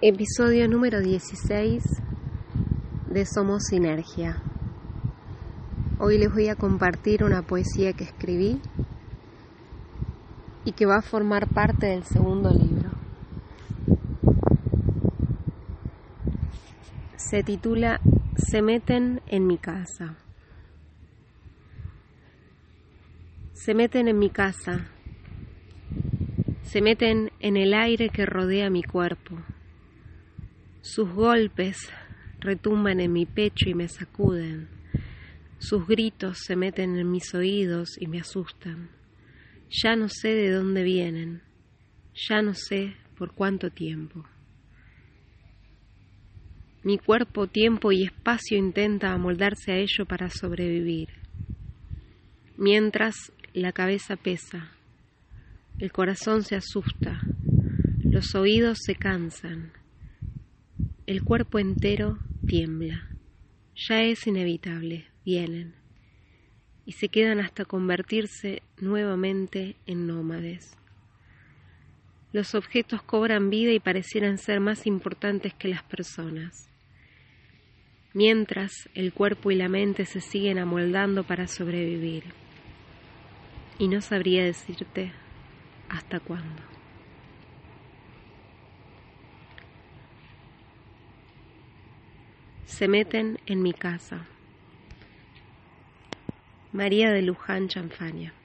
Episodio número 16 de Somos Sinergia. Hoy les voy a compartir una poesía que escribí y que va a formar parte del segundo libro. Se titula Se meten en mi casa. Se meten en mi casa. Se meten en el aire que rodea mi cuerpo sus golpes retumban en mi pecho y me sacuden. Sus gritos se meten en mis oídos y me asustan. Ya no sé de dónde vienen. Ya no sé por cuánto tiempo. Mi cuerpo, tiempo y espacio intenta amoldarse a ello para sobrevivir. Mientras la cabeza pesa, el corazón se asusta, los oídos se cansan, el cuerpo entero tiembla. Ya es inevitable, vienen. Y se quedan hasta convertirse nuevamente en nómades. Los objetos cobran vida y parecieran ser más importantes que las personas. Mientras el cuerpo y la mente se siguen amoldando para sobrevivir. Y no sabría decirte hasta cuándo. Se meten en mi casa. María de Luján Chanfania.